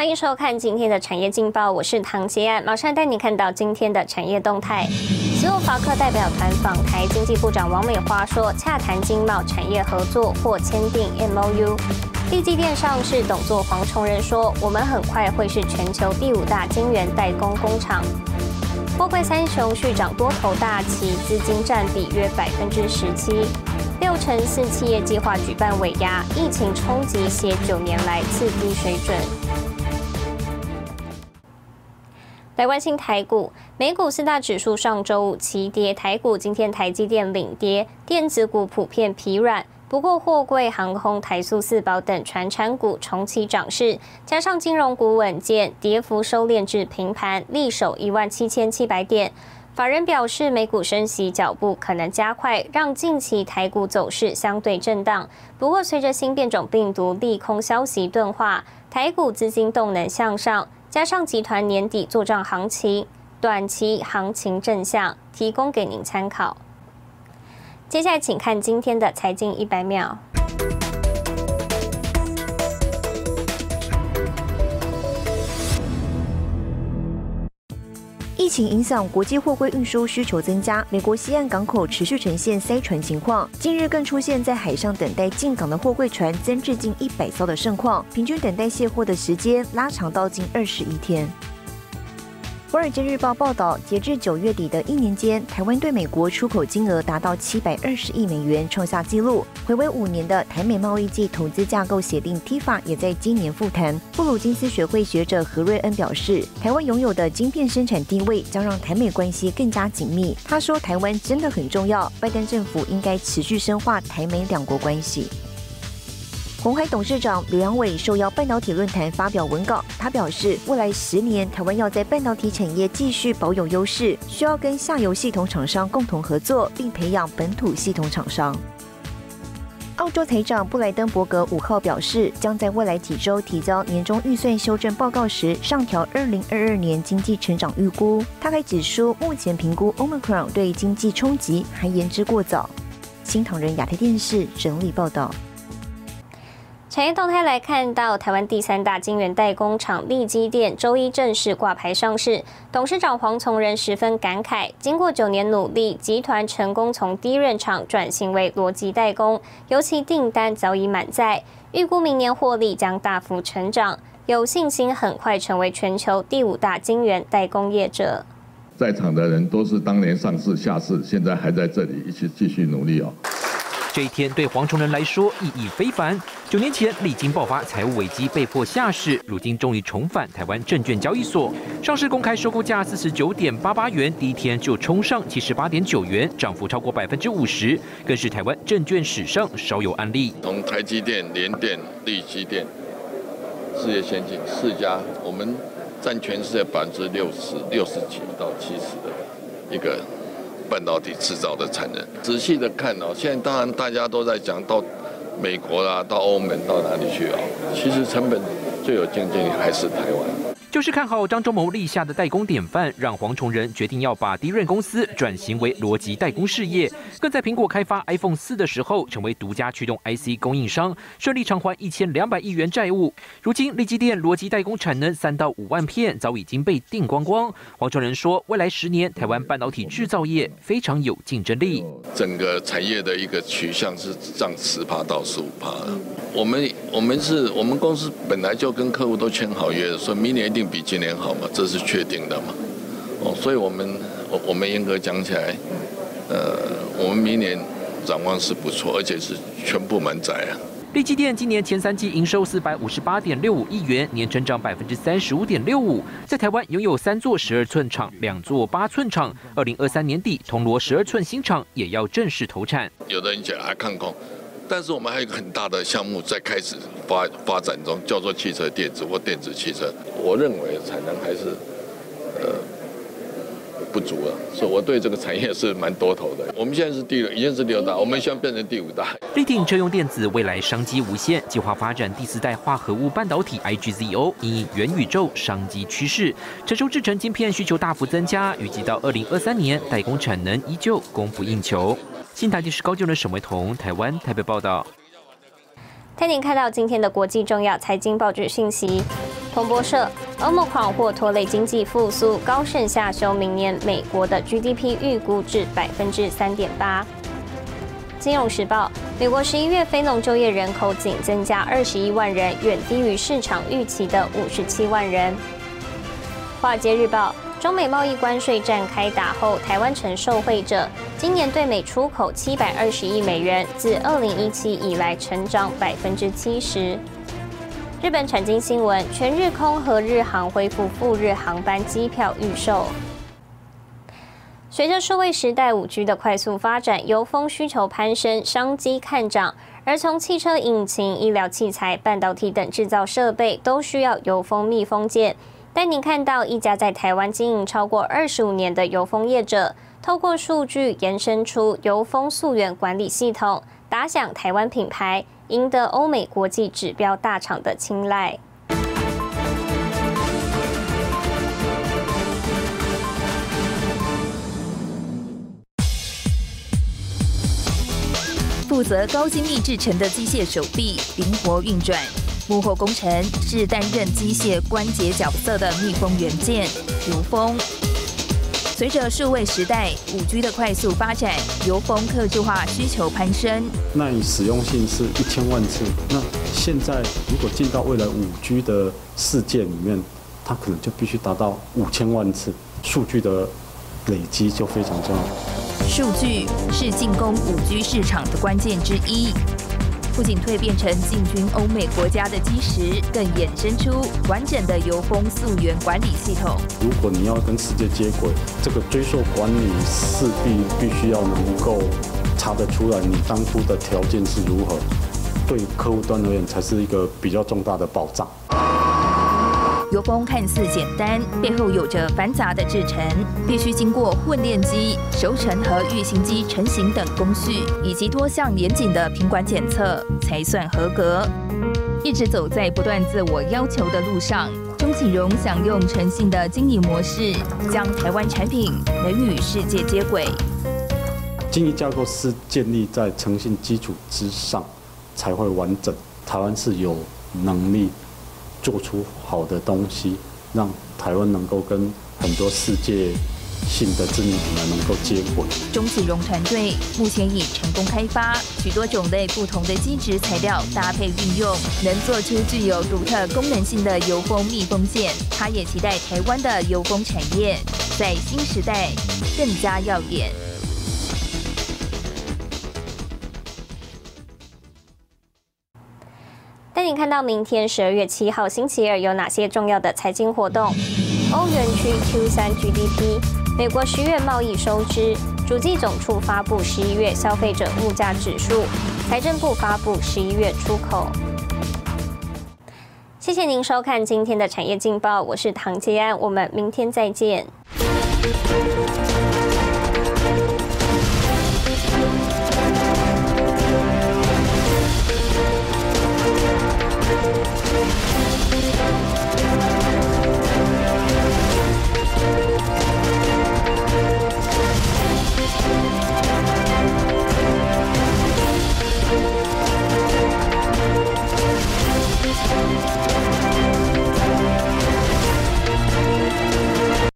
欢迎收看今天的产业劲报，我是唐杰安，马上带你看到今天的产业动态。斯洛伐克代表团访台，经济部长王美花说，洽谈经贸产业合作或签订 MOU。地基电上市董座黄崇仁说，我们很快会是全球第五大晶圆代工工厂。货柜三雄续涨多头大旗，资金占比约百分之十七。六成四企业计划举办尾牙，疫情冲击携九年来次低水准。来关心台股，美股四大指数上周五齐跌，台股今天台积电领跌，电子股普遍疲软。不过货柜、航空、台塑、四宝等传产股重启涨势，加上金融股稳健，跌幅收敛至平盘，力守一万七千七百点。法人表示，美股升息脚步可能加快，让近期台股走势相对震荡。不过，随着新变种病毒利空消息钝化，台股资金动能向上。加上集团年底做账行情，短期行情正向，提供给您参考。接下来，请看今天的财经一百秒。情影响国际货柜运输需求增加，美国西岸港口持续呈现塞船情况。近日更出现在海上等待进港的货柜船增至近一百艘的盛况，平均等待卸货的时间拉长到近二十一天。《华尔街日报》报道，截至九月底的一年间，台湾对美国出口金额达到七百二十亿美元，创下纪录。回归五年的台美贸易暨投资架构协定 （TIFA） 也在今年复谈。布鲁金斯学会学者何瑞恩表示，台湾拥有的晶片生产地位将让台美关系更加紧密。他说：“台湾真的很重要，拜登政府应该持续深化台美两国关系。”红海董事长刘阳伟受邀半导体论坛发表文稿，他表示，未来十年台湾要在半导体产业继续保有优势，需要跟下游系统厂商共同合作，并培养本土系统厂商。澳洲财长布莱登伯格五号表示，将在未来几周提交年终预算修正报告时，上调二零二二年经济成长预估。他还指出，目前评估 Omicron 对经济冲击还言之过早。新唐人亚太电视整理报道。产业动态来看到，台湾第三大晶圆代工厂利基电周一正式挂牌上市。董事长黄从仁十分感慨，经过九年努力，集团成功从低润厂转型为逻辑代工，尤其订单早已满载，预估明年获利将大幅成长，有信心很快成为全球第五大晶圆代工业者。在场的人都是当年上市下市，现在还在这里一起继续努力哦。这一天对黄崇仁来说意义非凡。九年前历经爆发财务危机，被迫下市，如今终于重返台湾证券交易所。上市公开收购价四十九点八八元，第一天就冲上七十八点九元，涨幅超过百分之五十，更是台湾证券史上少有案例。从台积电、联电、力积电、事业先进四家，我们占全世界百分之六十六十几到七十的一个。半导体制造的产能，仔细的看哦，现在当然大家都在讲到美国啦，到欧盟到哪里去啊？其实成本最有竞争力还是台湾。就是看好张忠谋立下的代工典范，让黄崇仁决定要把迪润公司转型为逻辑代工事业，更在苹果开发 iPhone 四的时候，成为独家驱动 IC 供应商，顺利偿还一千两百亿元债务。如今立基电逻辑代工产能三到五万片，早已经被订光光。黄崇仁说，未来十年台湾半导体制造业非常有竞争力，整个产业的一个取向是涨十趴到十五趴。我们我们是我们公司本来就跟客户都签好约，说明年一定。比今年好嘛？这是确定的嘛？哦，所以我们我我们严格讲起来，呃，我们明年展望是不错，而且是全部满载啊。立基电今年前三季营收四百五十八点六五亿元，年成长百分之三十五点六五。在台湾拥有三座十二寸厂，两座八寸厂。二零二三年底，铜锣十二寸新厂也要正式投产。有的人讲还看空。但是我们还有一个很大的项目在开始发发展中，叫做汽车电子或电子汽车。我认为产能还是呃不足了，所以我对这个产业是蛮多头的。我们现在是第六，已经是第六大，我们希望变成第五大。力挺车用电子未来商机无限，计划发展第四代化合物半导体 IGZO，因元宇宙商机趋势，成熟制成晶片需求大幅增加，预计到二零二三年代工产能依旧供不应求。新台电视高就的沈维彤，台湾台北报道。带您看到今天的国际重要财经报纸信息。彭博社，欧盟狂或拖累经济复苏，高盛下修明年美国的 GDP 预估至百分之三点八。金融时报，美国十一月非农就业人口仅增加二十一万人，远低于市场预期的五十七万人。华尔街日报，中美贸易关税战开打后，台湾成受惠者，今年对美出口七百二十亿美元，自二零一七以来成长百分之七十。日本产经新闻：全日空和日航恢复赴日航班机票预售。随着数位时代五 G 的快速发展，油封需求攀升，商机看涨。而从汽车引擎、医疗器材、半导体等制造设备，都需要油封密封件。带您看到一家在台湾经营超过二十五年的油封业者，透过数据延伸出油封溯源管理系统，打响台湾品牌。赢得欧美国际指标大厂的青睐。负责高精密制成的机械手臂灵活运转，幕后工程是担任机械关节角色的密封元件如封。随着数位时代五 G 的快速发展，油封客制化需求攀升。那你使用性是一千万次，那现在如果进到未来五 G 的世界里面，它可能就必须达到五千万次，数据的累积就非常重要。数据是进攻五 G 市场的关键之一。不仅蜕变成进军欧美国家的基石，更衍生出完整的油封溯源管理系统。如果你要跟世界接轨，这个追溯管理势必必须要能够查得出来，你当初的条件是如何，对客户端而言才是一个比较重大的保障。油封看似简单，背后有着繁杂的制程，必须经过混炼机、熟成和预型机成型等工序，以及多项严谨的品管检测，才算合格。一直走在不断自我要求的路上，钟启荣想用诚信的经营模式，将台湾产品能与世界接轨。经营架构是建立在诚信基础之上，才会完整。台湾是有能力。做出好的东西，让台湾能够跟很多世界性的知名品牌能够接轨。钟启荣团队目前已成功开发许多种类不同的基质材料搭配运用，能做出具有独特功能性的油封密封件。他也期待台湾的油封产业在新时代更加耀眼。带你看到明天十二月七号星期二有哪些重要的财经活动：欧元区 Q 三 GDP，美国十月贸易收支，主计总处发布十一月消费者物价指数，财政部发布十一月出口。谢谢您收看今天的产业劲报，我是唐杰安，我们明天再见。